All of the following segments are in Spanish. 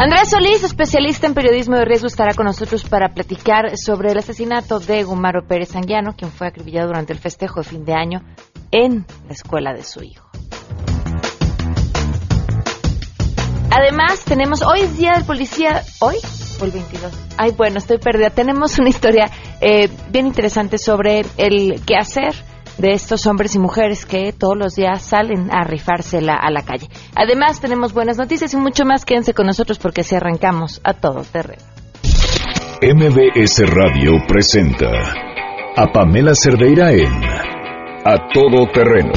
Andrés Solís, especialista en periodismo de riesgo, estará con nosotros para platicar sobre el asesinato de Gumaro Pérez Anguiano, quien fue acribillado durante el festejo de fin de año en la escuela de su hijo. Además, tenemos, hoy es Día del Policía, ¿hoy? O el 22. Ay, bueno, estoy perdida. Tenemos una historia eh, bien interesante sobre el qué hacer de estos hombres y mujeres que todos los días salen a rifársela a la calle. Además, tenemos buenas noticias y mucho más. Quédense con nosotros porque si arrancamos a todo terreno. MBS Radio presenta a Pamela Cerdeira en A Todo Terreno,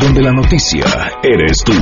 donde la noticia eres tú.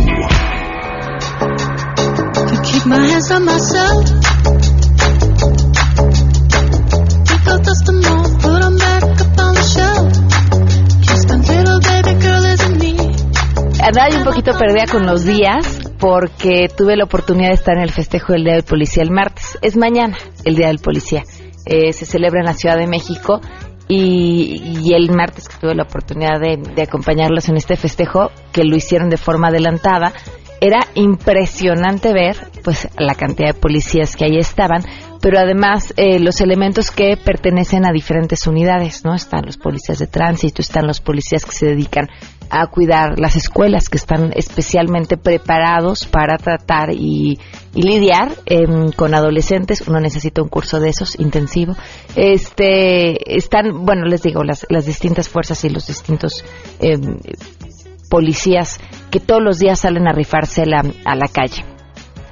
Andaba un poquito perdida con los días porque tuve la oportunidad de estar en el festejo del Día del Policía el martes. Es mañana el Día del Policía. Eh, se celebra en la Ciudad de México y, el martes que tuve la oportunidad de, de acompañarlos en este festejo, que lo hicieron de forma adelantada, era impresionante ver pues la cantidad de policías que ahí estaban, pero además eh, los elementos que pertenecen a diferentes unidades, ¿no? Están los policías de tránsito, están los policías que se dedican a cuidar las escuelas, que están especialmente preparados para tratar y, lidiar em, con adolescentes. Uno necesita un curso de esos intensivo. Este, están, bueno, les digo, las, las distintas fuerzas y los distintos em, policías que todos los días salen a rifársela a la calle.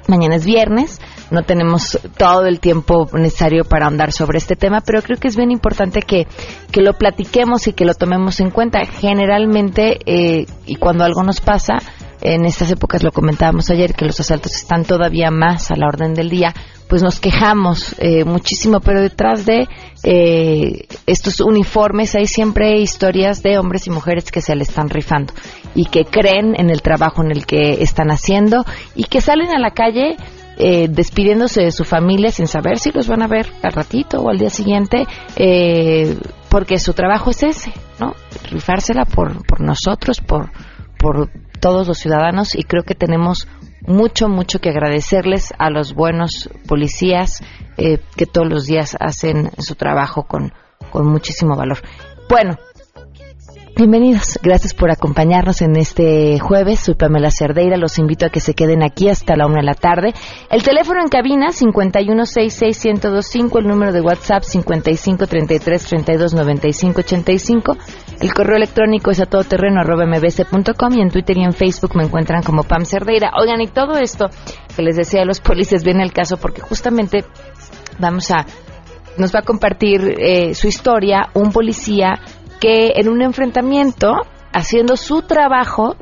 Mañana es viernes, no tenemos todo el tiempo necesario para andar sobre este tema, pero creo que es bien importante que, que lo platiquemos y que lo tomemos en cuenta. Generalmente, eh, y cuando algo nos pasa, en estas épocas lo comentábamos ayer, que los asaltos están todavía más a la orden del día, pues nos quejamos eh, muchísimo, pero detrás de eh, estos uniformes hay siempre historias de hombres y mujeres que se le están rifando y que creen en el trabajo en el que están haciendo y que salen a la calle eh, despidiéndose de su familia sin saber si los van a ver al ratito o al día siguiente, porque su trabajo es ese, ¿no? Rifársela por, por nosotros, por, por todos los ciudadanos y creo que tenemos mucho, mucho que agradecerles a los buenos policías eh, que todos los días hacen su trabajo con, con muchísimo valor. Bueno, Bienvenidos, gracias por acompañarnos en este jueves. Soy Pamela Cerdeira, los invito a que se queden aquí hasta la una de la tarde. El teléfono en cabina 5166125, el número de WhatsApp 5533329585. El correo electrónico es a todoterreno.mbc.com y en Twitter y en Facebook me encuentran como Pam Cerdeira. Oigan, y todo esto que les decía a los policías viene el caso porque justamente vamos a nos va a compartir eh, su historia un policía que en un enfrentamiento, haciendo su trabajo,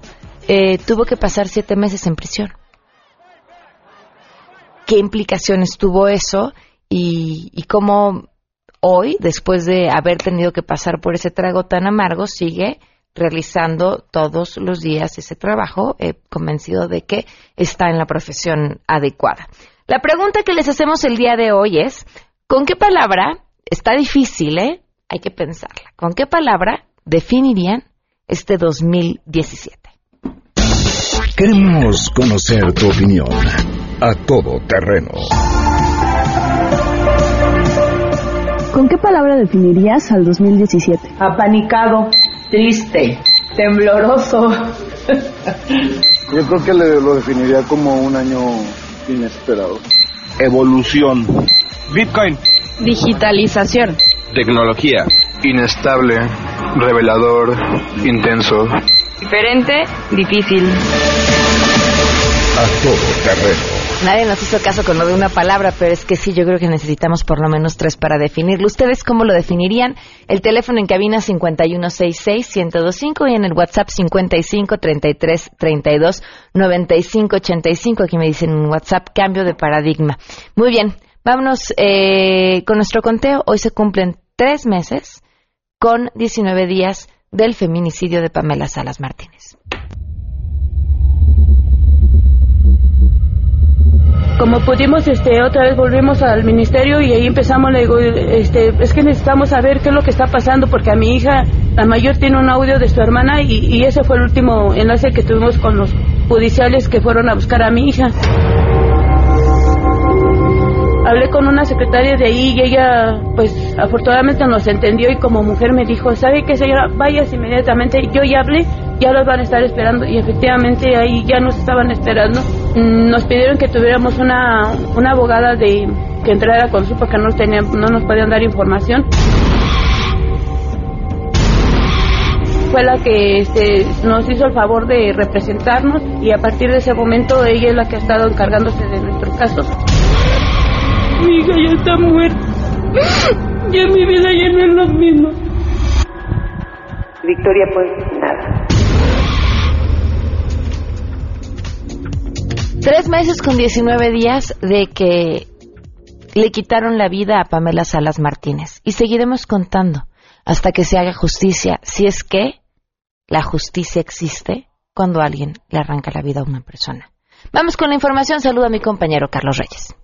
eh, tuvo que pasar siete meses en prisión. ¿Qué implicaciones tuvo eso? Y, y cómo hoy, después de haber tenido que pasar por ese trago tan amargo, sigue realizando todos los días ese trabajo, eh, convencido de que está en la profesión adecuada. La pregunta que les hacemos el día de hoy es, ¿con qué palabra? Está difícil, ¿eh? Hay que pensarla. ¿Con qué palabra definirían este 2017? Queremos conocer tu opinión a todo terreno. ¿Con qué palabra definirías al 2017? Apanicado, triste, tembloroso. Yo creo que lo definiría como un año inesperado. Evolución. Bitcoin. Digitalización. Tecnología. Inestable, revelador, intenso. Diferente, difícil. A todo terreno. Nadie nos hizo caso con lo de una palabra, pero es que sí, yo creo que necesitamos por lo menos tres para definirlo. ¿Ustedes cómo lo definirían? El teléfono en cabina 5166-1025 y en el WhatsApp 5533329585. Aquí me dicen en WhatsApp cambio de paradigma. Muy bien, vámonos eh, con nuestro conteo. Hoy se cumplen tres meses con 19 días del feminicidio de Pamela Salas Martínez. como pudimos, este, otra vez volvimos al ministerio y ahí empezamos, le digo, este, es que necesitamos saber qué es lo que está pasando porque a mi hija, la mayor, tiene un audio de su hermana y, y ese fue el último enlace que tuvimos con los judiciales que fueron a buscar a mi hija. Hablé con una secretaria de ahí y ella, pues afortunadamente nos entendió y como mujer me dijo, ¿sabe qué señora? Vayas inmediatamente. Yo ya hablé, ya los van a estar esperando y efectivamente ahí ya nos estaban esperando. Mm, nos pidieron que tuviéramos una, una abogada de que entrara con su porque no, tenía, no nos podían dar información. fue la que este, nos hizo el favor de representarnos y a partir de ese momento ella es la que ha estado encargándose de nuestros casos. Mi hija ya está muerta. Ya mi vida ya no es lo mismo. Victoria, pues nada. Tres meses con 19 días de que le quitaron la vida a Pamela Salas Martínez. Y seguiremos contando hasta que se haga justicia, si es que la justicia existe cuando alguien le arranca la vida a una persona. Vamos con la información. Saludo a mi compañero Carlos Reyes.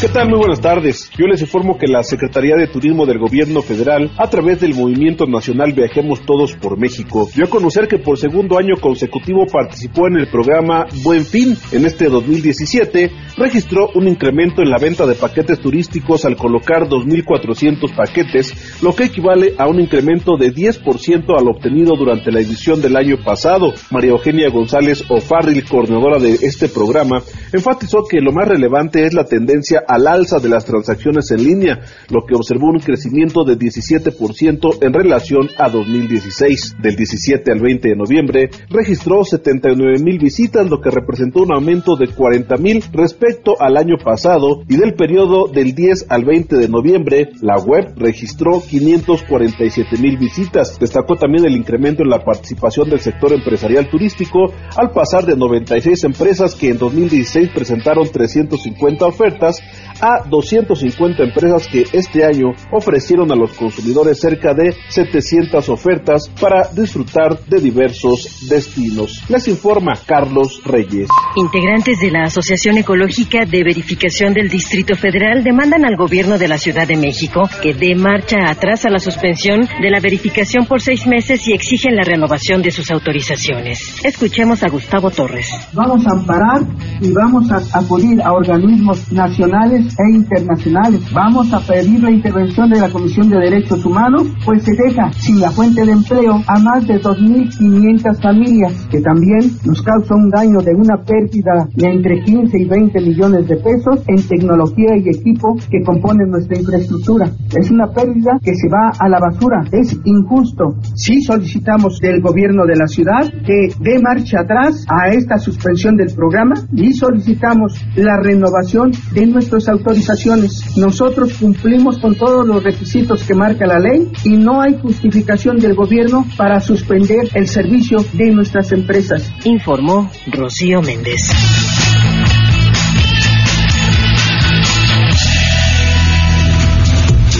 ¿Qué tal? Muy buenas tardes. Yo les informo que la Secretaría de Turismo del Gobierno Federal, a través del Movimiento Nacional Viajemos Todos por México, dio a conocer que por segundo año consecutivo participó en el programa Buen Fin. En este 2017 registró un incremento en la venta de paquetes turísticos al colocar 2.400 paquetes, lo que equivale a un incremento de 10% al obtenido durante la edición del año pasado. María Eugenia González Ofarril, coordinadora de este programa, enfatizó que lo más relevante es la tendencia al alza de las transacciones en línea, lo que observó un crecimiento de 17% en relación a 2016. Del 17 al 20 de noviembre registró 79 mil visitas, lo que representó un aumento de 40 mil respecto al año pasado y del periodo del 10 al 20 de noviembre, la web registró 547 mil visitas. Destacó también el incremento en la participación del sector empresarial turístico al pasar de 96 empresas que en 2016 presentaron 350 ofertas a 250 empresas que este año ofrecieron a los consumidores cerca de 700 ofertas para disfrutar de diversos destinos. Les informa Carlos Reyes. Integrantes de la Asociación Ecológica de Verificación del Distrito Federal demandan al gobierno de la Ciudad de México que dé marcha atrás a la suspensión de la verificación por seis meses y exigen la renovación de sus autorizaciones. Escuchemos a Gustavo Torres. Vamos a amparar y vamos a acudir a organismos nacionales e internacionales. Vamos a pedir la intervención de la Comisión de Derechos Humanos, pues se deja sin la fuente de empleo a más de 2.500 familias, que también nos causa un daño de una pérdida de entre 15 y 20 millones de pesos en tecnología y equipo que componen nuestra infraestructura. Es una pérdida que se va a la basura. Es injusto. Sí solicitamos del gobierno de la ciudad que dé marcha atrás a esta suspensión del programa y solicitamos la renovación de nuestros autorizaciones. Nosotros cumplimos con todos los requisitos que marca la ley y no hay justificación del gobierno para suspender el servicio de nuestras empresas. Informó Rocío Méndez.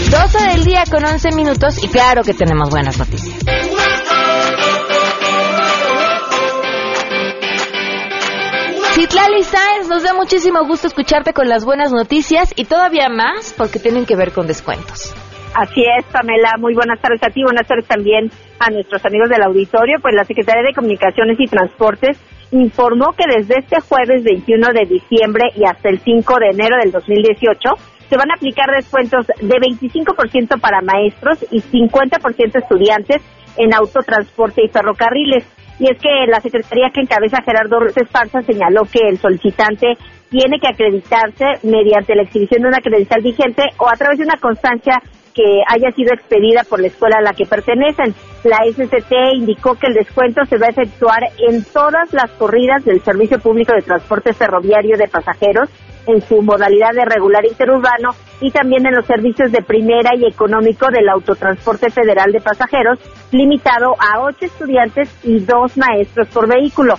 Doce del día con 11 minutos y claro que tenemos buenas noticias. Citlali Sáenz, nos da muchísimo gusto escucharte con las buenas noticias y todavía más porque tienen que ver con descuentos. Así es, Pamela. Muy buenas tardes a ti, buenas tardes también a nuestros amigos del auditorio. Pues la Secretaría de Comunicaciones y Transportes informó que desde este jueves 21 de diciembre y hasta el 5 de enero del 2018 se van a aplicar descuentos de 25% para maestros y 50% estudiantes en autotransporte y ferrocarriles. Y es que la Secretaría que encabeza Gerardo Ruiz Esparza señaló que el solicitante tiene que acreditarse mediante la exhibición de una credencial vigente o a través de una constancia que haya sido expedida por la escuela a la que pertenecen. La SCT indicó que el descuento se va a efectuar en todas las corridas del Servicio Público de Transporte Ferroviario de Pasajeros en su modalidad de regular interurbano y también en los servicios de primera y económico del Autotransporte Federal de Pasajeros, limitado a ocho estudiantes y dos maestros por vehículo.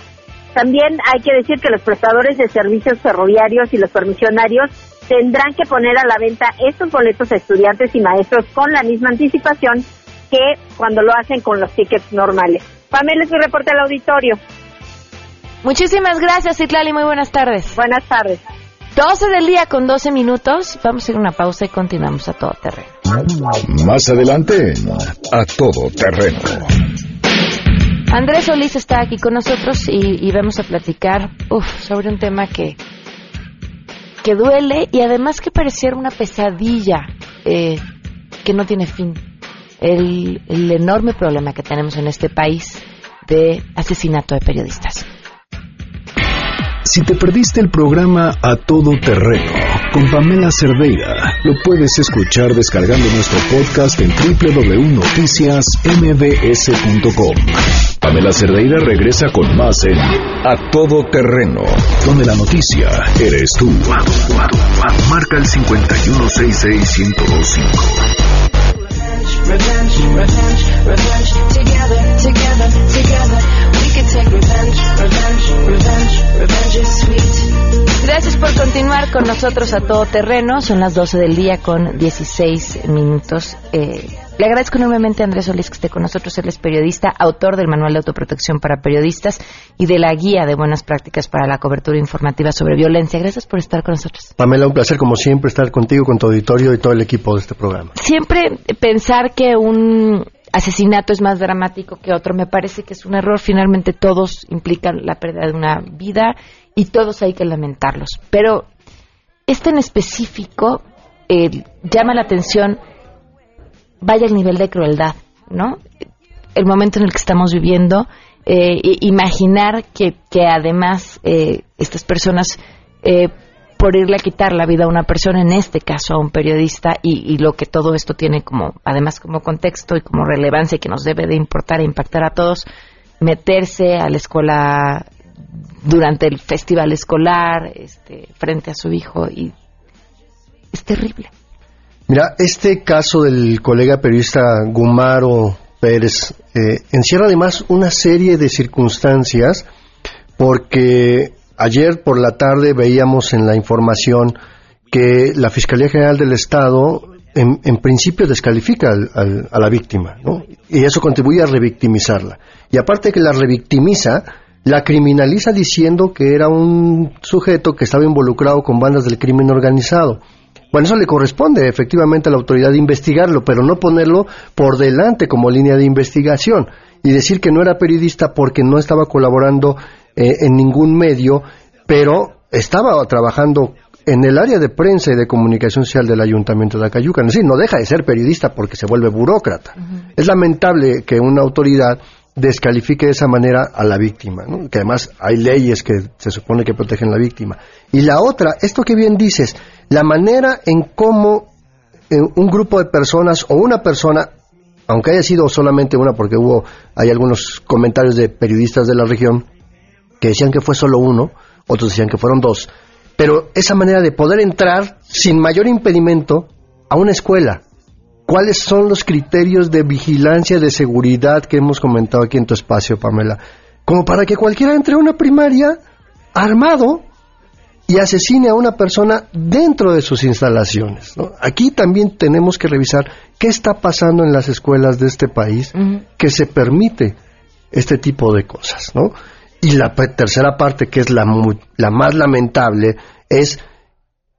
También hay que decir que los prestadores de servicios ferroviarios y los permisionarios tendrán que poner a la venta estos boletos a estudiantes y maestros con la misma anticipación que cuando lo hacen con los tickets normales. Pamela, es mi reporte al auditorio. Muchísimas gracias, Citlali. Muy buenas tardes. Buenas tardes. 12 del día con 12 minutos. Vamos a hacer una pausa y continuamos a todo terreno. Más adelante, a todo terreno. Andrés Solís está aquí con nosotros y, vamos a platicar sobre un tema que, que duele y además que pareciera una pesadilla eh, que no tiene fin. El, el enorme problema que tenemos en este país de asesinato de periodistas. Si te perdiste el programa A Todo Terreno con Pamela Cerdeira, lo puedes escuchar descargando nuestro podcast en www.noticiasmbs.com. Pamela Cerdeira regresa con más en A Todo Terreno, donde la noticia eres tú. Marca el 5166125. revenge, revenge, revenge. Together, together, together. We can take revenge, revenge, revenge, revenge is sweet. Gracias por continuar con nosotros a todo terreno. Son las 12 del día con 16 minutos. Eh, le agradezco enormemente a Andrés Solís que esté con nosotros. Él es periodista, autor del Manual de Autoprotección para Periodistas y de la Guía de Buenas Prácticas para la Cobertura Informativa sobre Violencia. Gracias por estar con nosotros. Pamela, un placer como siempre estar contigo, con tu auditorio y todo el equipo de este programa. Siempre pensar que un asesinato es más dramático que otro me parece que es un error. Finalmente todos implican la pérdida de una vida y todos hay que lamentarlos. Pero este en específico eh, llama la atención vaya el nivel de crueldad, ¿no? El momento en el que estamos viviendo, eh, imaginar que, que además eh, estas personas, eh, por irle a quitar la vida a una persona, en este caso a un periodista, y, lo que todo esto tiene como, además como contexto y como relevancia que nos debe de importar e impactar a todos, meterse a la escuela durante el festival escolar, este, frente a su hijo, y es terrible. Mira, este caso del colega periodista Gumaro Pérez eh, encierra además una serie de circunstancias porque ayer por la tarde veíamos en la información que la Fiscalía General del Estado en, principio descalifica a la víctima, ¿no? Y eso contribuye a revictimizarla. Y aparte que la revictimiza, la criminaliza diciendo que era un sujeto que estaba involucrado con bandas del crimen organizado. Bueno, eso le corresponde efectivamente a la autoridad de investigarlo, pero no ponerlo por delante como línea de investigación y decir que no era periodista porque no estaba colaborando eh, en ningún medio, pero estaba trabajando en el área de prensa y de comunicación social del Ayuntamiento de Acayucan. Es decir, no deja de ser periodista porque se vuelve burócrata. Es lamentable que una autoridad descalifique de esa manera a la víctima, que además hay leyes que se supone que protegen a la víctima. Y la otra, esto que bien dices, la manera en cómo eh, un grupo de personas o una persona, aunque haya sido solamente una, porque hubo, hay algunos comentarios de periodistas de la región que decían que fue solo uno, otros decían que fueron dos, pero esa manera de poder entrar sin mayor impedimento a una escuela, ¿Cuáles son los criterios de vigilancia, de seguridad que hemos comentado aquí en tu espacio, Pamela? Como para que cualquiera entre a una primaria armado y asesine a una persona dentro de sus instalaciones. Aquí también tenemos que revisar qué está pasando en las escuelas de este país que se permite este tipo de cosas. ¿no? Y la tercera parte, que es la, la más lamentable, es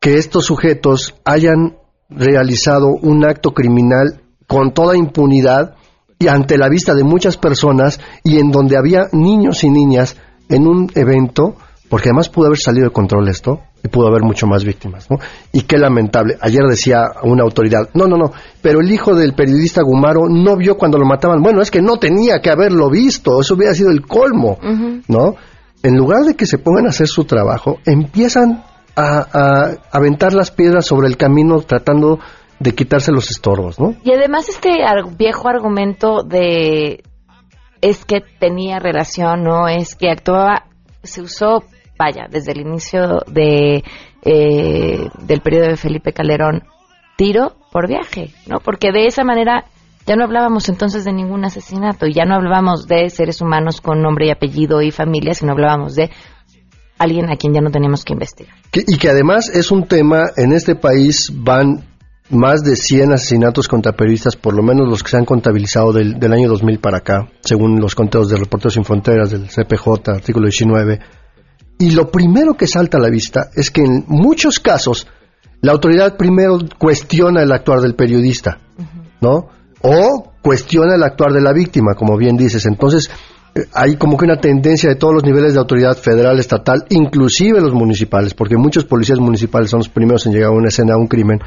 que estos sujetos hayan realizado un acto criminal con toda impunidad y ante la vista de muchas personas y en donde había niños y niñas en un evento, porque además pudo haber salido de control esto y pudo haber mucho más víctimas, ¿no? Y qué lamentable. Ayer decía una autoridad, no, no, no, pero el hijo del periodista Gumaro no vio cuando lo mataban. Bueno, es que no tenía que haberlo visto, eso hubiera sido el colmo, ¿no? En lugar de que se pongan a hacer su trabajo, empiezan a, aventar las piedras sobre el camino tratando de quitarse los estorbos, ¿no? Y además este viejo argumento de es que tenía relación, no es que actuaba, se usó, vaya, desde el inicio de eh, del periodo de Felipe Calderón, tiro por viaje, ¿no? Porque de esa manera ya no hablábamos entonces de ningún asesinato y ya no hablábamos de seres humanos con nombre y apellido y familia, sino hablábamos de alguien a quien ya no tenemos que investigar. y que además es un tema, en este país van más de 100 asesinatos contra periodistas, por lo menos los que se han contabilizado del, del año 2000 para acá, según los conteos de Reporteros Sin Fronteras, del CPJ, artículo 19. Y lo primero que salta a la vista es que en muchos casos la autoridad primero cuestiona el actuar del periodista, ¿no? O cuestiona el actuar de la víctima, como bien dices. Entonces, eh, hay como que una tendencia de todos los niveles de autoridad federal, estatal, inclusive los municipales, porque muchos policías municipales son los primeros en llegar a una escena, a un crimen,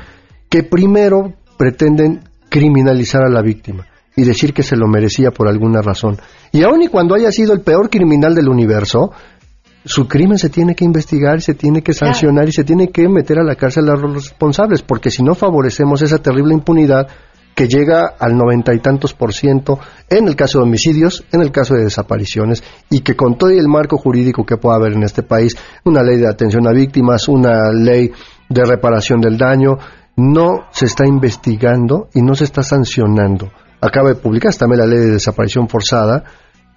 que primero pretenden criminalizar a la víctima y decir que se lo merecía por alguna razón. Y aun y cuando haya sido el peor criminal del universo, su crimen se tiene que investigar, se tiene que sancionar y se tiene que meter a la cárcel a los responsables, porque si no favorecemos esa terrible impunidad que llega al noventa y tantos por ciento en el caso de homicidios, en el caso de desapariciones, y que con todo el marco jurídico que pueda haber en este país, una ley de atención a víctimas, una ley de reparación del daño, no se está investigando y no se está sancionando. Acaba de publicarse también la ley de desaparición forzada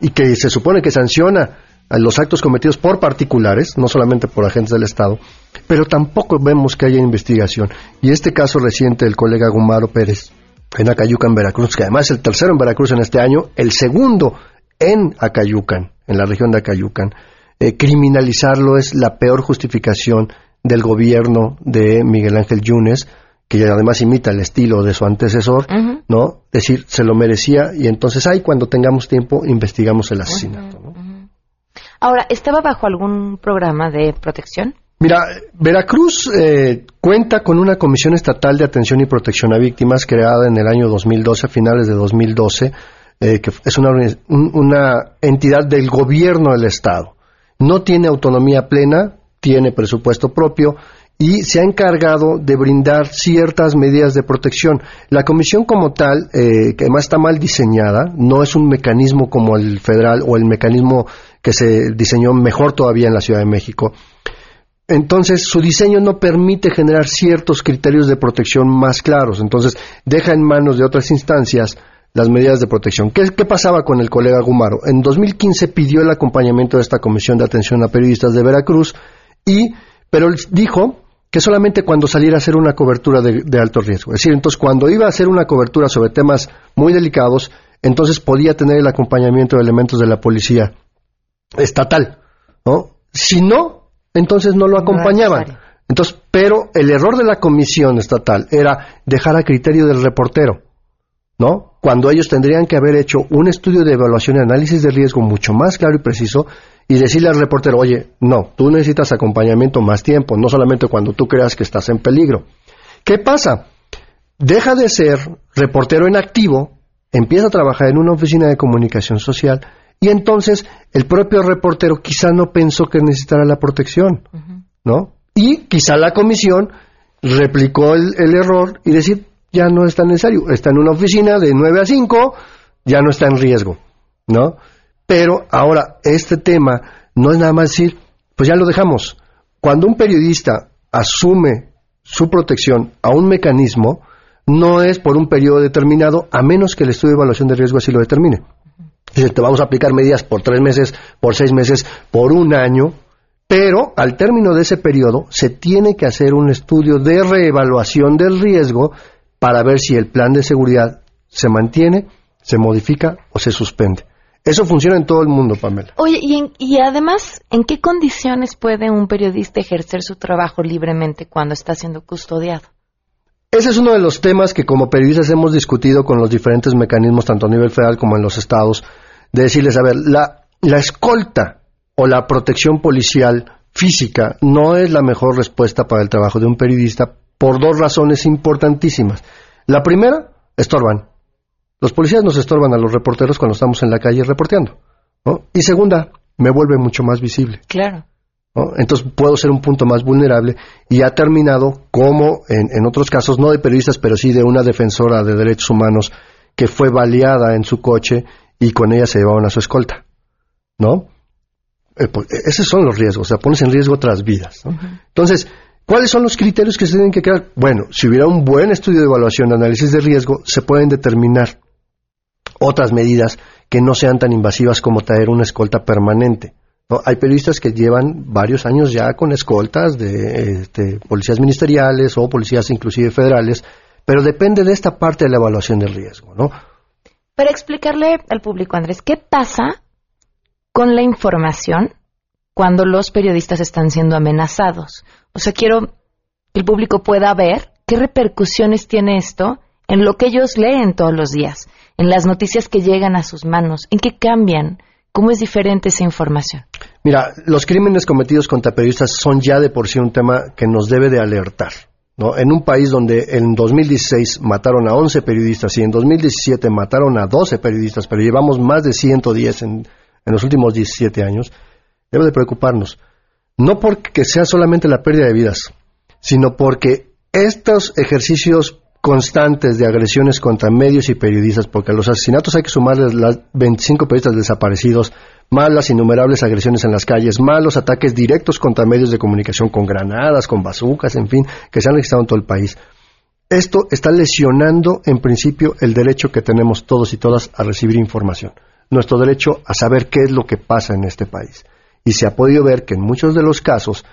y que se supone que sanciona a los actos cometidos por particulares, no solamente por agentes del Estado, pero tampoco vemos que haya investigación. Y este caso reciente del colega Gumaro Pérez en Acayucan, Veracruz, que además es el tercero en Veracruz en este año, el segundo en Acayucan, en la región de Acayucan. Eh, criminalizarlo es la peor justificación del gobierno de Miguel Ángel Yunes, que además imita el estilo de su antecesor, ¿no? Decir, se lo merecía y entonces ahí cuando tengamos tiempo investigamos el asesinato. Ahora, ¿estaba bajo algún programa de protección? Mira, Veracruz eh, cuenta con una Comisión Estatal de Atención y Protección a Víctimas creada en el año 2012, a finales de 2012, eh, que es una, entidad del gobierno del Estado. No tiene autonomía plena, tiene presupuesto propio y se ha encargado de brindar ciertas medidas de protección. La comisión como tal, eh, que además está mal diseñada, no es un mecanismo como el federal o el mecanismo que se diseñó mejor todavía en la Ciudad de México. Entonces, su diseño no permite generar ciertos criterios de protección más claros. Entonces, deja en manos de otras instancias las medidas de protección. ¿Qué, ¿Qué, pasaba con el colega Gumaro? En 2015 pidió el acompañamiento de esta Comisión de Atención a Periodistas de Veracruz y, pero dijo que solamente cuando saliera a hacer una cobertura de, alto riesgo. Es decir, entonces cuando iba a hacer una cobertura sobre temas muy delicados, entonces podía tener el acompañamiento de elementos de la policía estatal, ¿no? Si no, entonces no lo acompañaban. Entonces, pero el error de la comisión estatal era dejar a criterio del reportero, ¿no? Cuando ellos tendrían que haber hecho un estudio de evaluación y análisis de riesgo mucho más claro y preciso y decirle al reportero, oye, no, tú necesitas acompañamiento más tiempo, no solamente cuando tú creas que estás en peligro. ¿Qué pasa? Deja de ser reportero en activo, empieza a trabajar en una oficina de comunicación social y entonces el propio reportero quizá no pensó que necesitara la protección, ¿no? Y quizá la comisión replicó el, el, error y decir, ya no es tan necesario, está en una oficina de 9 a 5, ya no está en riesgo, ¿no? Pero ahora, este tema no es nada más decir, pues ya lo dejamos. Cuando un periodista asume su protección a un mecanismo, no es por un periodo determinado, a menos que el estudio de evaluación de riesgo así lo determine. Dice, te vamos a aplicar medidas por tres meses, por seis meses, por un año, pero al término de ese periodo se tiene que hacer un estudio de reevaluación del riesgo para ver si el plan de seguridad se mantiene, se modifica o se suspende. Eso funciona en todo el mundo, Pamela. Oye, y, y, además, ¿en qué condiciones puede un periodista ejercer su trabajo libremente cuando está siendo custodiado? Ese es uno de los temas que como periodistas hemos discutido con los diferentes mecanismos, tanto a nivel federal como en los estados, de decirles, a ver, la, la escolta o la protección policial física no es la mejor respuesta para el trabajo de un periodista por dos razones importantísimas. La primera, estorban. Los policías nos estorban a los reporteros cuando estamos en la calle reporteando. Y segunda, me vuelve mucho más visible. Claro. Entonces puedo ser un punto más vulnerable y ha terminado como en, otros casos, no de periodistas, pero sí de una defensora de derechos humanos que fue baleada en su coche y con ella se llevaban a su escolta. ¿No? Eh, pues, e, esos son los riesgos, o sea, pones en riesgo otras vidas. Entonces, ¿cuáles son los criterios que se tienen que crear? Bueno, si hubiera un buen estudio de evaluación, análisis de riesgo, se pueden determinar otras medidas que no sean tan invasivas como traer una escolta permanente. Hay periodistas que llevan varios años ya con escoltas de este, policías ministeriales o policías inclusive federales, pero depende de esta parte de la evaluación del riesgo, ¿no? Para explicarle al público, Andrés, ¿qué pasa con la información cuando los periodistas están siendo amenazados? O sea, quiero que el público pueda ver qué repercusiones tiene esto en lo que ellos leen todos los días en las noticias que llegan a sus manos, en qué cambian, ¿Cómo es diferente esa información? Mira, los crímenes cometidos contra periodistas son ya de por sí un tema que nos debe de alertar. ¿no? En un país donde en 2016 mataron a 11 periodistas y en 2017 mataron a 12 periodistas, pero llevamos más de 110 en, en los últimos 17 años, debe de preocuparnos. No porque sea solamente la pérdida de vidas, sino porque estos ejercicios constantes de agresiones contra medios y periodistas, porque a los asesinatos hay que sumarles las 25 periodistas desaparecidos, más las innumerables agresiones en las calles, más los ataques directos contra medios de comunicación con granadas, con bazucas, en fin, que se han registrado en todo el país. Esto está lesionando, en principio, el derecho que tenemos todos y todas a recibir información, nuestro derecho a saber qué es lo que pasa en este país. Y se ha podido ver que en muchos de los casos,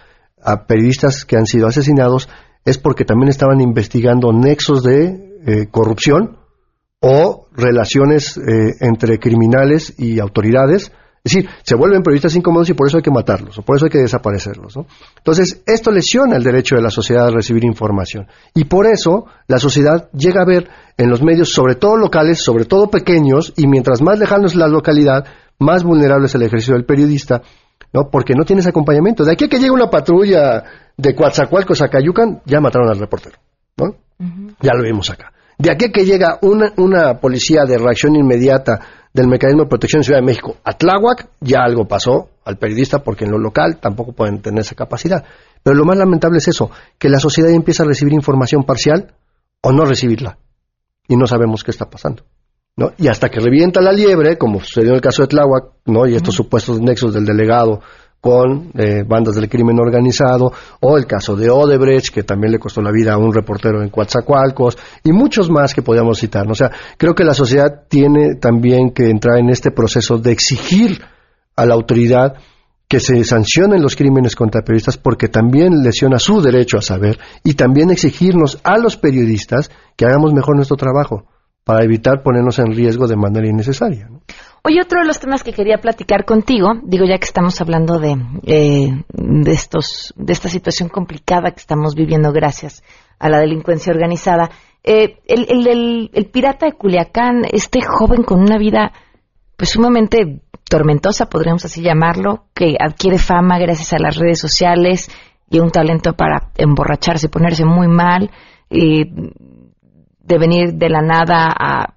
a periodistas que han sido asesinados, es porque también estaban investigando nexos de eh, corrupción o relaciones eh, entre criminales y autoridades. Es decir, se vuelven periodistas incómodos y por eso hay que matarlos, o por eso hay que desaparecerlos. ¿no? Entonces, esto lesiona el derecho de la sociedad a recibir información. Y por eso la sociedad llega a ver en los medios, sobre todo locales, sobre todo pequeños, y mientras más lejano es la localidad, más vulnerable es el ejercicio del periodista, ¿no? Porque no tienes acompañamiento. De aquí a que llegue una patrulla de Coatzacoalcos a Cayucan, ya mataron al reportero, ¿no? Ya lo vimos acá. De aquí a que llega una, una policía de reacción inmediata del Mecanismo de Protección de Ciudad de México a Tláhuac, ya algo pasó al periodista porque en lo local tampoco pueden tener esa capacidad. Pero lo más lamentable es eso, que la sociedad empieza a recibir información parcial o no recibirla. Y no sabemos qué está pasando. ¿No? Y hasta que revienta la liebre, como sucedió en el caso de Tláhuac, ¿no? y estos supuestos nexos del delegado con eh, bandas del crimen organizado, o el caso de Odebrecht, que también le costó la vida a un reportero en Coatzacoalcos, y muchos más que podíamos citar. O sea, creo que la sociedad tiene también que entrar en este proceso de exigir a la autoridad que se sancionen los crímenes contra periodistas porque también lesiona su derecho a saber y también exigirnos a los periodistas que hagamos mejor nuestro trabajo para evitar ponernos en riesgo de manera innecesaria. ¿no? Hoy otro de los temas que quería platicar contigo, digo ya que estamos hablando de, eh, de, estos, de esta situación complicada que estamos viviendo gracias a la delincuencia organizada, eh, el, el, el, pirata de Culiacán, este joven con una vida pues sumamente tormentosa, podríamos así llamarlo, que adquiere fama gracias a las redes sociales y un talento para emborracharse, ponerse muy mal, eh, de venir de la nada a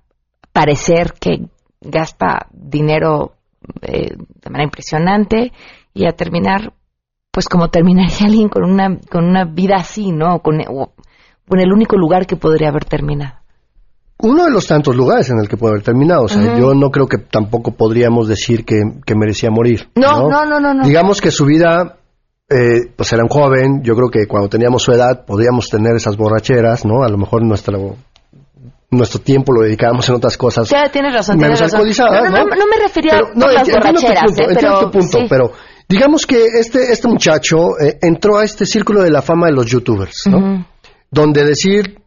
parecer que gasta dinero eh, de manera impresionante y a terminar, pues como terminaría alguien con una, con una vida así, ¿no? Con, o, con el único lugar que podría haber terminado. Uno de los tantos lugares en el que puede haber terminado. O sea, uh -huh. yo no creo que tampoco podríamos decir que, que merecía morir. No, no, no, no, no. Digamos que su vida eh, pues era un joven, yo creo que cuando teníamos su edad podríamos tener esas borracheras, ¿no? A lo mejor nuestro nuestro tiempo lo dedicábamos en otras cosas. Ya, tienes razón, menos tienes razón. No, no, no, me refería a las borracheras, punto, eh, pero, punto, sí. pero digamos que este, este muchacho eh, entró a este círculo de la fama de los youtubers, ¿no? Uh -huh. Donde decir,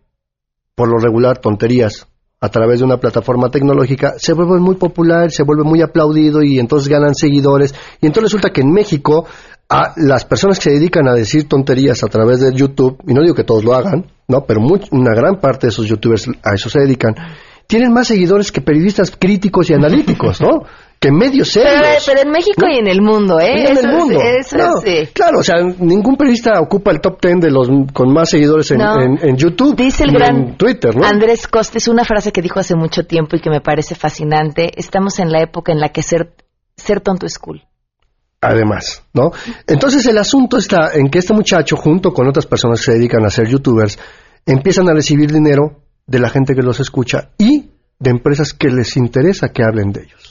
por lo regular, tonterías a través de una plataforma tecnológica se vuelve muy popular, se vuelve muy aplaudido y entonces ganan seguidores. Y entonces resulta que en México a las personas que se dedican a decir tonterías a través de YouTube, y no digo que todos lo hagan, ¿no? Pero muy, una gran parte de esos youtubers a eso se dedican, tienen más seguidores que periodistas críticos y analíticos, ¿no? que medios serios. Pero, pero en México ¿no? y en el mundo, ¿eh? Y en eso el mundo. Es, eso no, es, sí. Claro, o sea, ningún periodista ocupa el top ten de los con más seguidores en, No. en, en YouTube Dice el y gran en Twitter, ¿no? Andrés Costes una frase que dijo hace mucho tiempo y que me parece fascinante. Estamos en la época en la que ser, ser tonto es cool. Además, ¿no? Entonces el asunto está en que este muchacho, junto con otras personas que se dedican a ser youtubers, empiezan a recibir dinero de la gente que los escucha y de empresas que les interesa que hablen de ellos.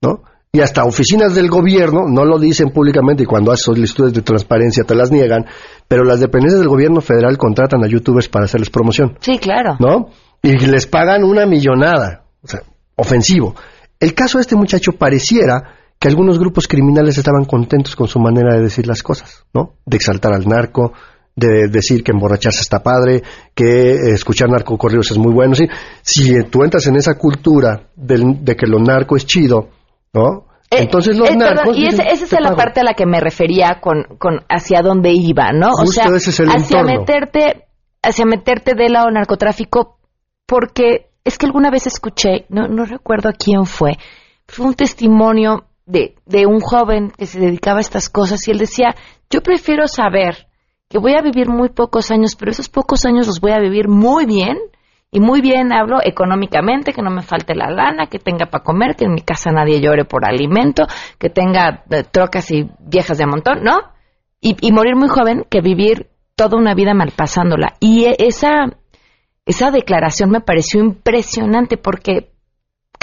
¿no? Y hasta oficinas del gobierno, no lo dicen públicamente y cuando haces solicitudes de transparencia te las niegan, pero las dependencias del gobierno federal contratan a youtubers para hacerles promoción. Sí, claro. ¿no? Y les pagan una millonada, o sea, ofensivo. El caso de este muchacho pareciera que algunos grupos criminales estaban contentos con su manera de decir las cosas, ¿no? De exaltar al narco, de decir que emborracharse está padre, que eh, escuchar narcocorridos es muy bueno. ¿sí? Si eh, tú entras en esa cultura del- de que lo narco es chido, ¿no? Entonces los Eh, perdón, narcos... y esa, es "Te la pago". parte a la que me refería con, con hacia dónde iba, ¿no? o Justo sea, ese es el hacia entorno. meterte, hacia meterte del lado narcotráfico, porque es que alguna vez escuché, no, no recuerdo a quién fue, fue un testimonio de, de un joven que se dedicaba a estas cosas y él decía, yo prefiero saber que voy a vivir muy pocos años, pero esos pocos años los voy a vivir muy bien, y muy bien hablo económicamente, que no me falte la lana, que tenga para comer, que en mi casa nadie llore por alimento, que tenga eh, trocas y viejas de montón, ¿no? Y, y morir muy joven que vivir toda una vida malpasándola. Y e- esa, esa declaración me pareció impresionante porque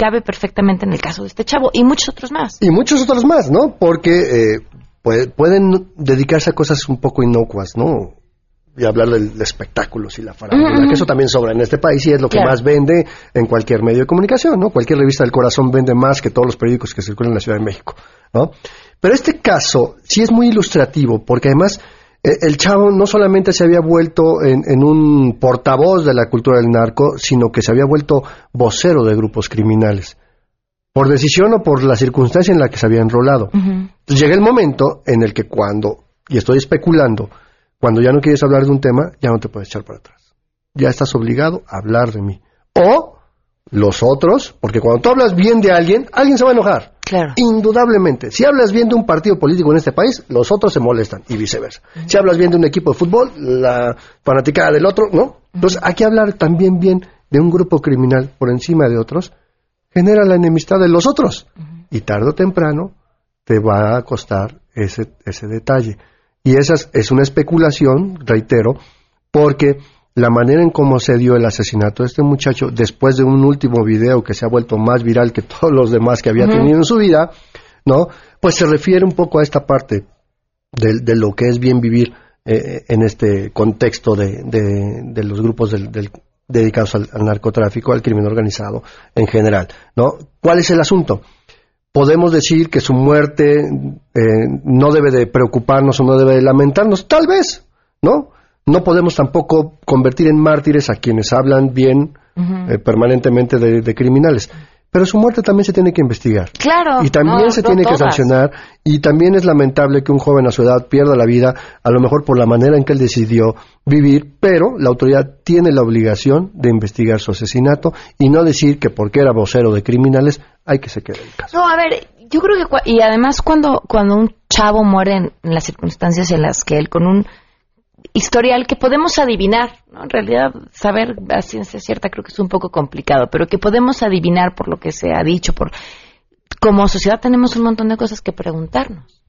cabe perfectamente en el caso de este chavo y muchos otros más. Y muchos otros más, ¿no? Porque eh, pue- pueden dedicarse a cosas un poco inocuas, ¿no? Y hablar del de espectáculos y la farándula, Mm, que eso también sobra en este país y es lo que más vende en cualquier medio de comunicación, ¿no? Cualquier revista del corazón vende más que todos los periódicos que circulan en la Ciudad de México, ¿no? Pero este caso sí es muy ilustrativo, porque además el chavo no solamente se había vuelto en, en un portavoz de la cultura del narco, sino que se había vuelto vocero de grupos criminales, por decisión o por la circunstancia en la que se había enrolado. Entonces llega el momento en el que cuando, y estoy especulando, cuando ya no quieres hablar de un tema, ya no te puedes echar para atrás. Ya estás obligado a hablar de mí. O los otros, porque cuando tú hablas bien de alguien, alguien se va a enojar. Claro. Indudablemente. Si hablas bien de un partido político en este país, los otros se molestan y viceversa. Si hablas bien de un equipo de fútbol, la fanaticada del otro, ¿no? Entonces, hay que hablar también bien de un grupo criminal por encima de otros, genera la enemistad de los otros. Y tarde o temprano te va a costar ese, ese detalle. Y esa es, es una especulación, reitero, porque la manera en cómo se dio el asesinato de este muchacho, después de un último video que se ha vuelto más viral que todos los demás que había tenido en su vida, ¿no? Pues se refiere un poco a esta parte de, de lo que es bien vivir eh, en este contexto de, de- de los grupos del- del- dedicados al, al narcotráfico, al crimen organizado en general, ¿no? ¿Cuál es el asunto? Podemos decir que su muerte eh, no debe de preocuparnos o no debe de lamentarnos, tal vez, ¿no? No podemos tampoco convertir en mártires a quienes hablan bien eh, permanentemente de, de criminales. Pero su muerte también se tiene que investigar. Claro. Y también no, se no tiene que sancionar. Y también es lamentable que un joven a su edad pierda la vida, a lo mejor por la manera en que él decidió vivir, pero la autoridad tiene la obligación de investigar su asesinato y no decir que porque era vocero de criminales hay que se quede el caso. No, a ver, yo creo que y además cuando cuando un chavo muere en, en las circunstancias en las que él con un historial que podemos adivinar, ¿no? En realidad saber a ciencia cierta creo que es un poco complicado, pero que podemos adivinar por lo que se ha dicho, por como sociedad tenemos un montón de cosas que preguntarnos.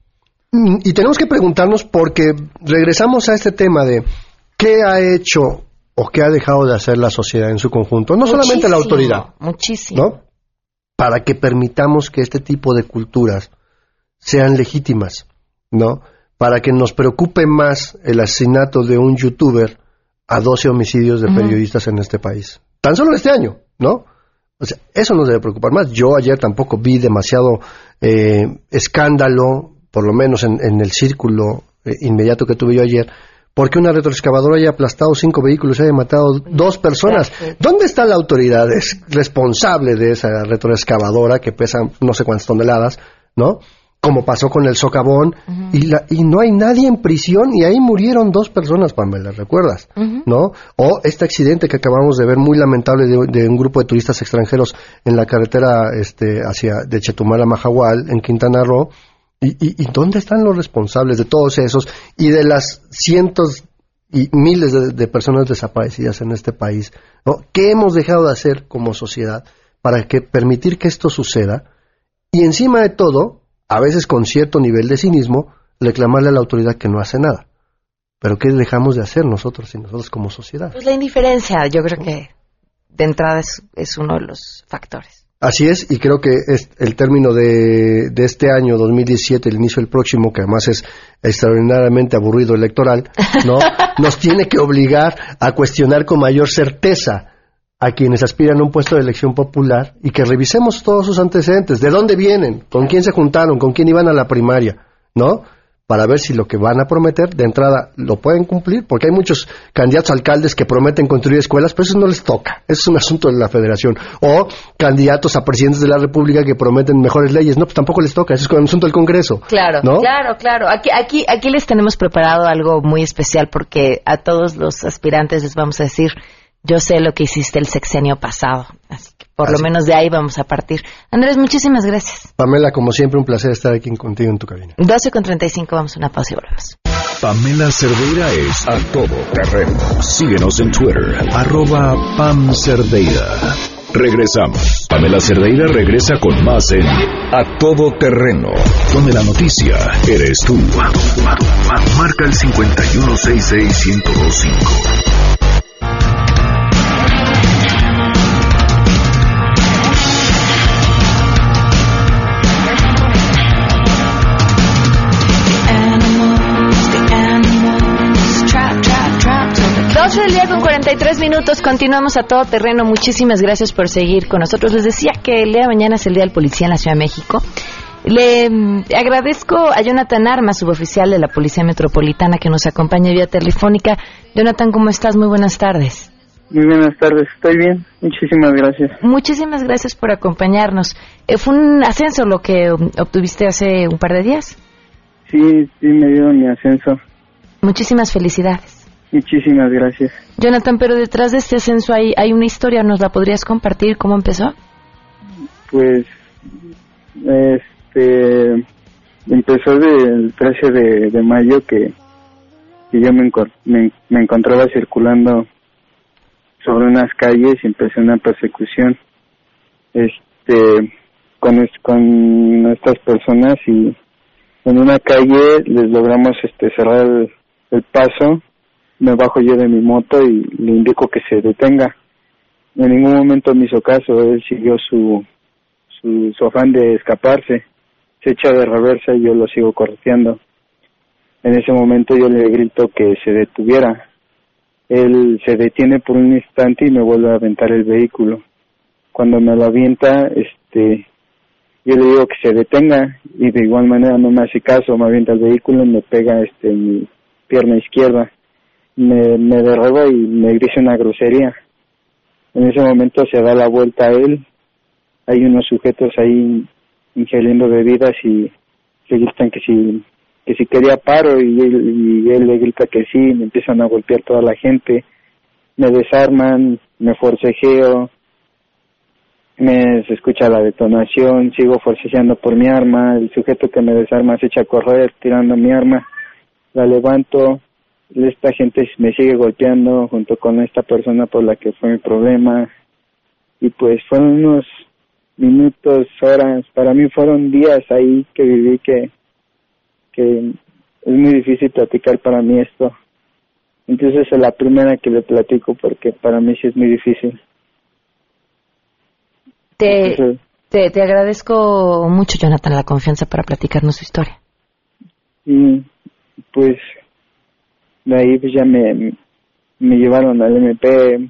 Mm, Y tenemos que preguntarnos porque regresamos a este tema de qué ha hecho o qué ha dejado de hacer la sociedad en su conjunto, no solamente la autoridad, Muchísimo. ¿no? Para que permitamos que este tipo de culturas sean legítimas, ¿no? Para que nos preocupe más el asesinato de un youtuber a 12 homicidios de periodistas en este país. Tan solo este año, ¿no? O sea, eso nos debe preocupar más. Yo ayer tampoco vi demasiado eh, escándalo, por lo menos en, en el círculo eh, inmediato que tuve yo ayer, porque una retroexcavadora haya aplastado cinco vehículos y haya matado dos personas. ¿Dónde está la autoridad es responsable de esa retroexcavadora que pesa no sé cuántas toneladas, ¿no? Como pasó con el socavón, y, la, y no hay nadie en prisión y ahí murieron dos personas, Pamela, ¿recuerdas? ¿no? O este accidente que acabamos de ver muy lamentable de, de un grupo de turistas extranjeros en la carretera este, hacia de Chetumal a Mahahual, en Quintana Roo. ¿Y, y, y dónde están los responsables de todos esos y de las cientos y miles de, de personas desaparecidas en este país? ¿no? ¿Qué hemos dejado de hacer como sociedad para que permitir que esto suceda? Y encima de todo, a veces con cierto nivel de cinismo, reclamarle a la autoridad que no hace nada. Pero ¿qué dejamos de hacer nosotros y nosotros como sociedad? Pues la indiferencia, yo creo que de entrada es, es uno de los factores. Así es, y creo que es el término de, de este año 2017, el inicio del próximo, que además es extraordinariamente aburrido electoral, ¿no? Nos tiene que obligar a cuestionar con mayor certeza a quienes aspiran a un puesto de elección popular y que revisemos todos sus antecedentes, de dónde vienen, con quién se juntaron, con quién iban a la primaria, ¿no? Para ver si lo que van a prometer de entrada lo pueden cumplir, porque hay muchos candidatos a alcaldes que prometen construir escuelas, pero eso no les toca, eso es un asunto de la federación. O candidatos a presidentes de la República que prometen mejores leyes, no, pues tampoco les toca, eso es un asunto del Congreso. Claro, ¿no? claro, claro. Aquí, aquí, aquí les tenemos preparado algo muy especial porque a todos los aspirantes les vamos a decir, yo sé lo que hiciste el sexenio pasado, así que por lo menos de ahí vamos a partir. Andrés, muchísimas gracias. Pamela, como siempre, un placer estar aquí contigo en tu cabina. 12 con 35, vamos a una pausa y volvemos. Pamela Cerdeira es a todo terreno. Síguenos en Twitter, arroba Pam Cerdeira. Regresamos. Pamela Cerdeira regresa con más en A Todo Terreno, donde la noticia eres tú. Marca el 5166125. Dos del día con 43 minutos, continuamos a todo terreno. Muchísimas gracias por seguir con nosotros. Les decía que el día de mañana es el Día del Policía en la Ciudad de México. Le mm, agradezco a Jonathan Armas, suboficial de la Policía Metropolitana, que nos acompaña vía telefónica. Jonathan, ¿cómo estás? Muy buenas tardes. Muy buenas tardes, estoy bien, muchísimas gracias. Muchísimas gracias por acompañarnos. Eh, ¿Fue un ascenso lo que um, obtuviste hace un par de días? Sí, sí, me dio mi ascenso. Muchísimas felicidades. Muchísimas gracias. Jonathan, pero detrás de este ascenso hay, hay una historia, ¿nos la podrías compartir? ¿Cómo empezó? Pues, este, empezó del 13 de, de mayo que, que yo me, me, me encontraba circulando sobre unas calles y empecé una persecución, este, con, con estas personas y en una calle les logramos este cerrar el, el paso me bajo yo de mi moto y le indico que se detenga. En ningún momento me hizo caso, él siguió su, su, su afán de escaparse, se echa de reversa y yo lo sigo correteando. En ese momento yo le grito que se detuviera. Él se detiene por un instante y me vuelve a aventar el vehículo. Cuando me lo avienta, este, yo le digo que se detenga y de igual manera no me hace caso, me avienta el vehículo y me pega este mi pierna izquierda me, me derriba y me dice una grosería. En ese momento se da la vuelta a él. Hay unos sujetos ahí ingiriendo bebidas y le gritan que si que si quería paro y él, y él le grita que sí, me empiezan a golpear toda la gente, me desarman, me forcejeo, me se escucha la detonación, sigo forcejeando por mi arma, el sujeto que me desarma se echa a correr tirando mi arma, la levanto, esta gente me sigue golpeando junto con esta persona por la que fue mi problema y pues fueron unos minutos, horas, para mí fueron días ahí que viví que que es muy difícil platicar para mí esto. Entonces es la primera que le platico porque para mí sí es muy difícil. Te, Entonces, te, te agradezco mucho, Jonathan, la confianza para platicarnos su historia. y pues de ahí pues ya me, me llevaron al MP,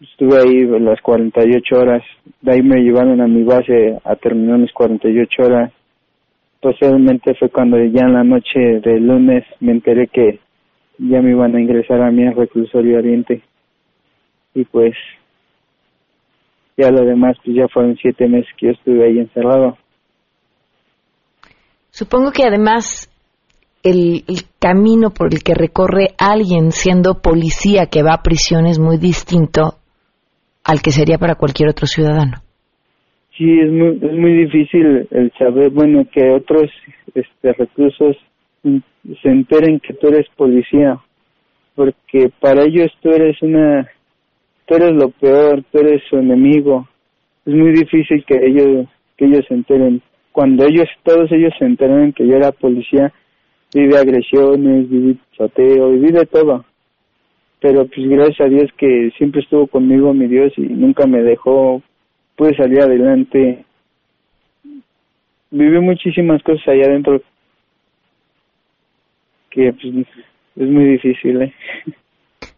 estuve ahí las 48 horas, de ahí me llevaron a mi base a terminar mis 48 horas. Posteriormente fue cuando ya en la noche del lunes me enteré que ya me iban a ingresar a al reclusorio Oriente. Y pues ya lo demás, pues ya fueron siete meses que yo estuve ahí encerrado. Supongo que además el, camino por el que recorre alguien siendo policía que va a prisión es muy distinto al que sería para cualquier otro ciudadano. Sí, es muy, es muy difícil el saber, bueno, que otros este, reclusos mm, se enteren que tú eres policía, porque para ellos tú eres una, tú eres lo peor, tú eres su enemigo. Es muy difícil que ellos, que ellos se enteren. Cuando ellos, todos ellos se enteren que yo era policía, viví agresiones, viví sateo, viví de todo. Pero pues gracias a Dios que siempre estuvo conmigo mi Dios y nunca me dejó pude salir adelante. Viví muchísimas cosas allá adentro que pues, es muy difícil. ¿eh?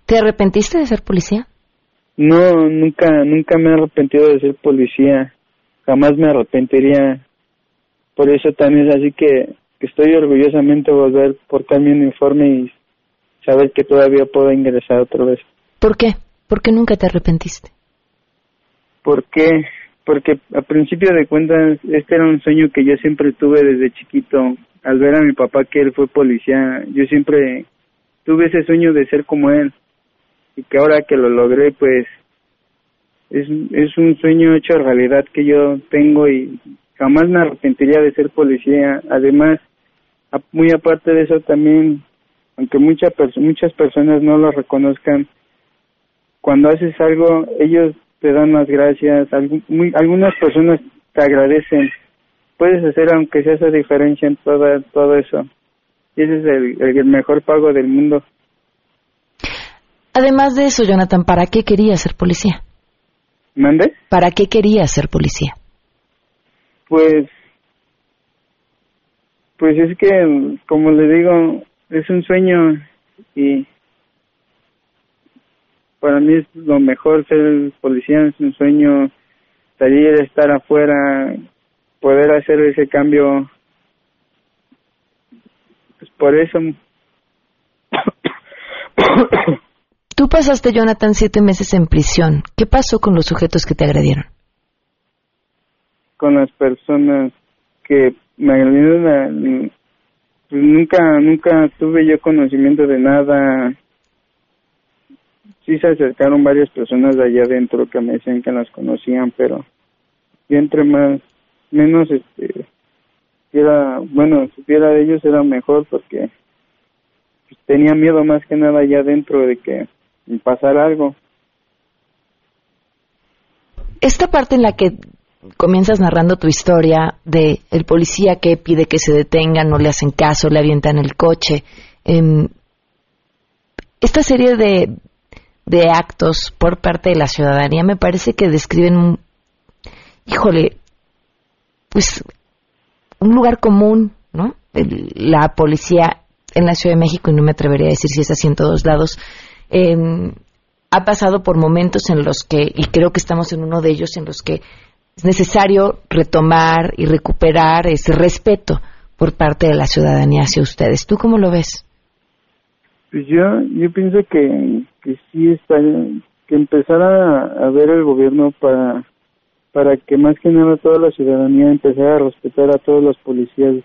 ¿Te arrepentiste de ser policía? No, nunca, nunca me he arrepentido de ser policía. Jamás me arrepentiría. Por eso también es así que, que estoy orgullosamente volver portar mi uniforme y saber que todavía puedo ingresar otra vez. ¿Por qué? ¿Por qué nunca te arrepentiste? ¿Por qué? Porque a principio de cuentas este era un sueño que yo siempre tuve desde chiquito. Al ver a mi papá que él fue policía, yo siempre tuve ese sueño de ser como él. Y que ahora que lo logré, pues es, es un sueño hecho realidad que yo tengo y jamás me arrepentiría de ser policía. Además, muy aparte de eso también, aunque muchas muchas personas no lo reconozcan, cuando haces algo, ellos te dan las gracias, muy- algunas personas te agradecen. Puedes hacer aunque sea esa diferencia en toda, todo eso. Y ese es el, el mejor pago del mundo. Además de eso, Jonathan, ¿para qué querías ser policía? ¿Mande? ¿Para qué querías ser policía? Pues, pues es que, como le digo, es un sueño y para mí es lo mejor ser policía, es un sueño salir, estar afuera, poder hacer ese cambio. Pues por eso. Tú pasaste, Jonathan, siete meses en prisión. ¿Qué pasó con los sujetos que te agredieron? con las personas que la- pues nunca, nunca tuve yo conocimiento de nada. Sí se acercaron varias personas de allá adentro que me decían que las conocían, pero yo entre más, menos, este, era, bueno, supiera de ellos era mejor porque tenía miedo más que nada allá adentro de que pasara algo. Esta parte en la que comienzas narrando tu historia de el policía que pide que se detengan, no le hacen caso, le avientan el coche. em, esta serie de, de actos por parte de la ciudadanía me parece que describen un, híjole, pues un lugar común, ¿no? La policía en la Ciudad de México, y no me atrevería a decir si es así en todos lados, em, ha pasado por momentos en los que, y creo que estamos en uno de ellos, en los que es necesario retomar y recuperar ese respeto por parte de la ciudadanía hacia ustedes. ¿Tú cómo lo ves? Pues yo, yo pienso que, que sí está, que empezara a, a ver el gobierno para, para que más que nada toda la ciudadanía empezara a respetar a todos los policías,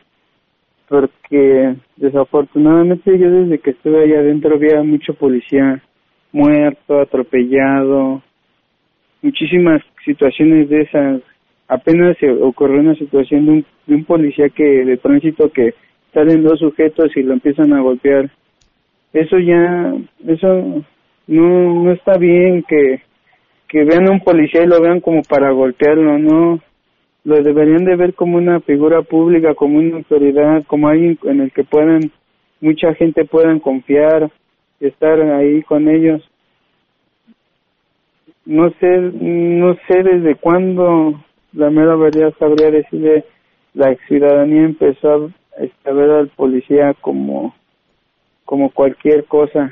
porque desafortunadamente yo desde que estuve allá adentro había mucho policía muerto, atropellado, muchísimas situaciones de esas. Apenas se ocurrió una situación de un, de un policía que de tránsito que salen dos sujetos y lo empiezan a golpear eso ya, eso no, no está bien que, que vean a un policía y lo vean como para golpearlo, no, lo deberían de ver como una figura pública, como una autoridad, como alguien en el que puedan, mucha gente puedan confiar estar ahí con ellos. No sé, no sé desde cuándo, la mera verdad sabría decirle, la ciudadanía empezó a, este, a ver al policía como como cualquier cosa.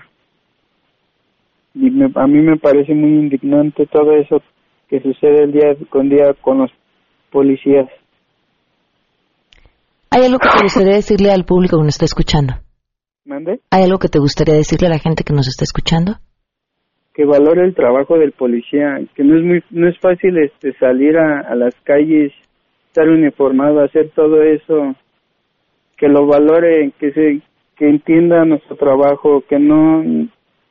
Y me- a mí me parece muy indignante todo eso que sucede el día con día con los policías. ¿Hay algo que te gustaría decirle al público que nos está escuchando? ¿Mande? ¿Hay algo que te gustaría decirle a la gente que nos está escuchando? Que valore el trabajo del policía, que no es muy, no es fácil este salir a, a las calles, estar uniformado, hacer todo eso, que lo valore, que se, que entienda nuestro trabajo, que no,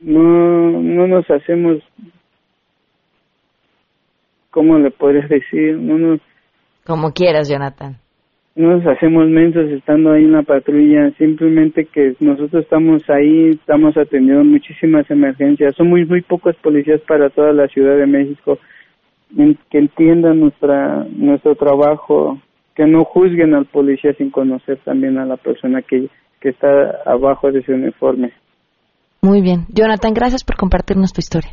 no, no nos hacemos, ¿cómo le podrías decir? No nos, Como quieras, Jonathan. No nos hacemos mensos estando ahí en la patrulla, simplemente que nosotros estamos ahí, estamos atendiendo muchísimas emergencias, son muy, muy pocos policías para toda la Ciudad de México, que entiendan nuestra, nuestro trabajo, que no juzguen al policía sin conocer también a la persona que, que está abajo de ese uniforme. Muy bien. Jonathan, gracias por compartirnos tu historia.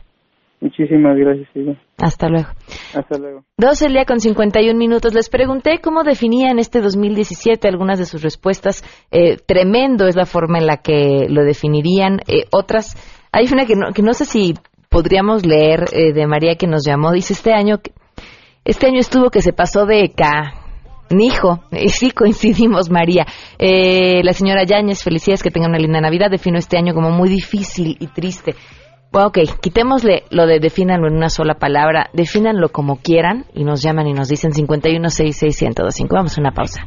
Muchísimas gracias, Silvia. Hasta luego. Hasta luego. 12 el día con 51 minutos. Les pregunté cómo definían este 2017. Algunas de sus respuestas, eh, tremendo es la forma en la que lo definirían. Eh, otras, hay una que no, que no sé si podríamos leer eh, de María que nos llamó. Dice, este año, este año estuvo que se pasó de canijo. Y sí, coincidimos, María. Eh, la señora Yáñez, felicidades, que tengan una linda Navidad. Defino este año como muy difícil y triste. Ok, quitémosle lo de defínanlo en una sola palabra, defínanlo como quieran y nos llaman y nos dicen 5166125. Vamos a una pausa.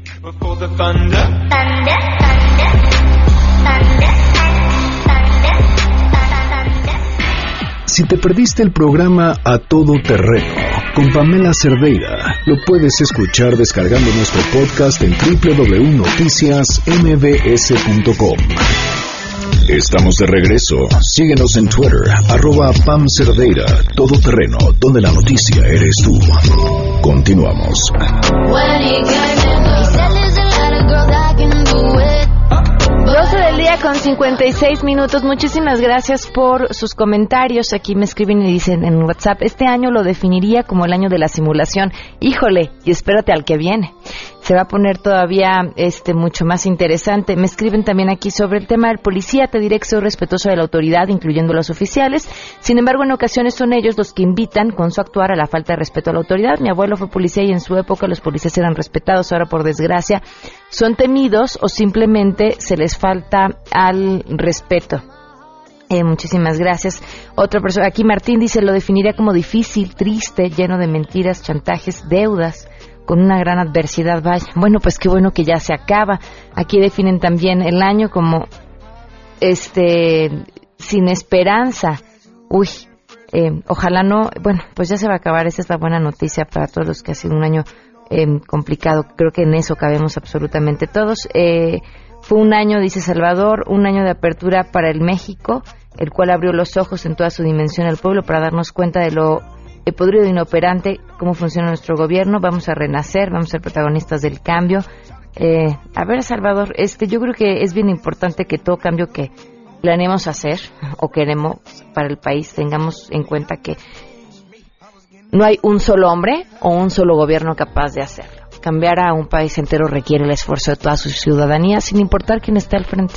Si te perdiste el programa A Todo Terreno con Pamela Cerdeira, lo puedes escuchar descargando nuestro podcast en www.noticiasmbs.com. Estamos de regreso. Síguenos en Twitter, arroba Pam Cerdeira, Todo Terreno, donde la noticia eres tú. Continuamos. 12 del día con 56 minutos. Muchísimas gracias por sus comentarios. Aquí me escriben y dicen en WhatsApp, este año lo definiría como el año de la simulación. Híjole, y espérate al que viene. Se va a poner todavía este mucho más interesante. Me escriben también aquí sobre el tema del policía. Te diré que soy respetuoso de la autoridad, incluyendo los oficiales. Sin embargo, en ocasiones son ellos los que invitan con su actuar a la falta de respeto a la autoridad. Mi abuelo fue policía y en su época los policías eran respetados. Ahora, por desgracia, son temidos o simplemente se les falta al respeto. Eh, muchísimas gracias. Otra persona, aquí Martín dice, lo definiría como difícil, triste, lleno de mentiras, chantajes, deudas, con una gran adversidad. Vaya, bueno, pues qué bueno que ya se acaba. Aquí definen también el año como, este, sin esperanza. Uy, eh, ojalá no, bueno, pues ya se va a acabar. Esa es la buena noticia para todos los que ha sido un año eh, complicado. Creo que en eso cabemos absolutamente todos. Eh, fue un año, dice Salvador, un año de apertura para el México, el cual abrió los ojos en toda su dimensión al pueblo para darnos cuenta de lo podrido e inoperante, cómo funciona nuestro gobierno. Vamos a renacer, vamos a ser protagonistas del cambio. Eh, a ver, Salvador, este, yo creo que es bien importante que todo cambio que planeemos hacer o queremos para el país tengamos en cuenta que no hay un solo hombre o un solo gobierno capaz de hacerlo. Cambiar a un país entero requiere el esfuerzo de toda su ciudadanía, sin importar quién esté al frente.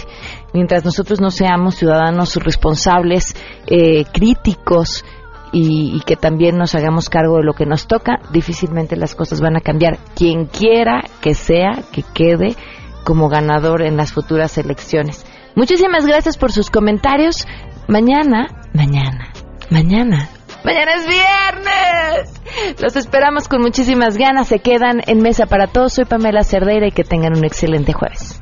Mientras nosotros no seamos ciudadanos responsables, eh, críticos y, que también nos hagamos cargo de lo que nos toca, difícilmente las cosas van a cambiar. Quien quiera que sea, que quede como ganador en las futuras elecciones. Muchísimas gracias por sus comentarios. Mañana, mañana, mañana Mañana es viernes. Los esperamos con muchísimas ganas. Se quedan en mesa para todos. Soy Pamela Cerdeira y que tengan un excelente jueves.